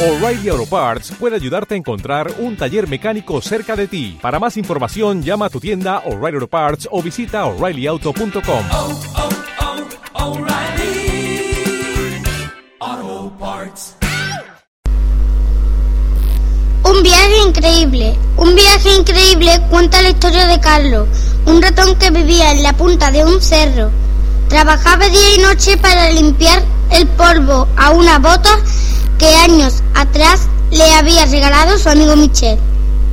O'Reilly Auto Parts puede ayudarte a encontrar un taller mecánico cerca de ti. Para más información, llama a tu tienda O'Reilly Auto Parts o visita oreillyauto.com. oh, oh, O'Reilly Auto Parts. Un viaje increíble. Un viaje increíble cuenta la historia de Carlos, un ratón que vivía en la punta de un cerro. Trabajaba día y noche para limpiar el polvo a una bota que años atrás le había regalado su amigo Michel.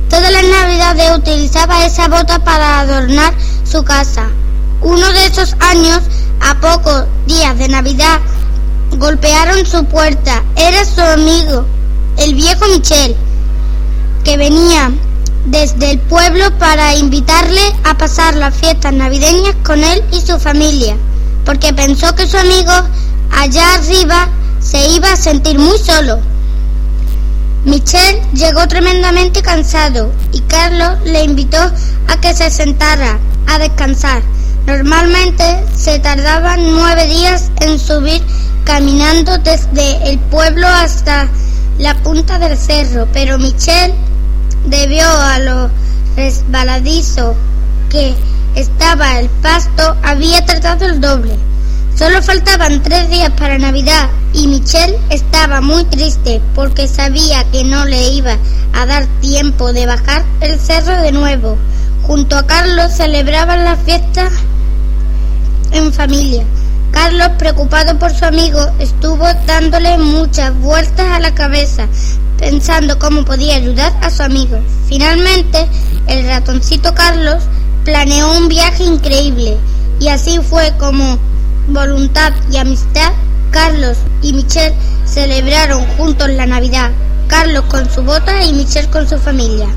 Todas las navidades utilizaba esa bota para adornar su casa. Uno de esos años, a pocos días de Navidad, golpearon su puerta. Era su amigo, el viejo Michel, que venía desde el pueblo para invitarle a pasar las fiestas navideñas con él y su familia, porque pensó que su amigo allá arriba se iba a sentir muy solo. Michel llegó tremendamente cansado y Carlos le invitó a que se sentara a descansar. Normalmente se tardaban nueve días en subir caminando desde el pueblo hasta la punta del cerro, pero Michel, debido a lo resbaladizo que estaba el pasto, había tardado el doble. Solo faltaban tres días para Navidad y Michelle estaba muy triste porque sabía que no le iba a dar tiempo de bajar el cerro de nuevo. Junto a Carlos celebraban la fiesta en familia. Carlos, preocupado por su amigo, estuvo dándole muchas vueltas a la cabeza, pensando cómo podía ayudar a su amigo. Finalmente, el ratoncito Carlos planeó un viaje increíble y así fue como voluntad y amistad, Carlos y Michelle celebraron juntos la Navidad, Carlos con su bota y Michelle con su familia.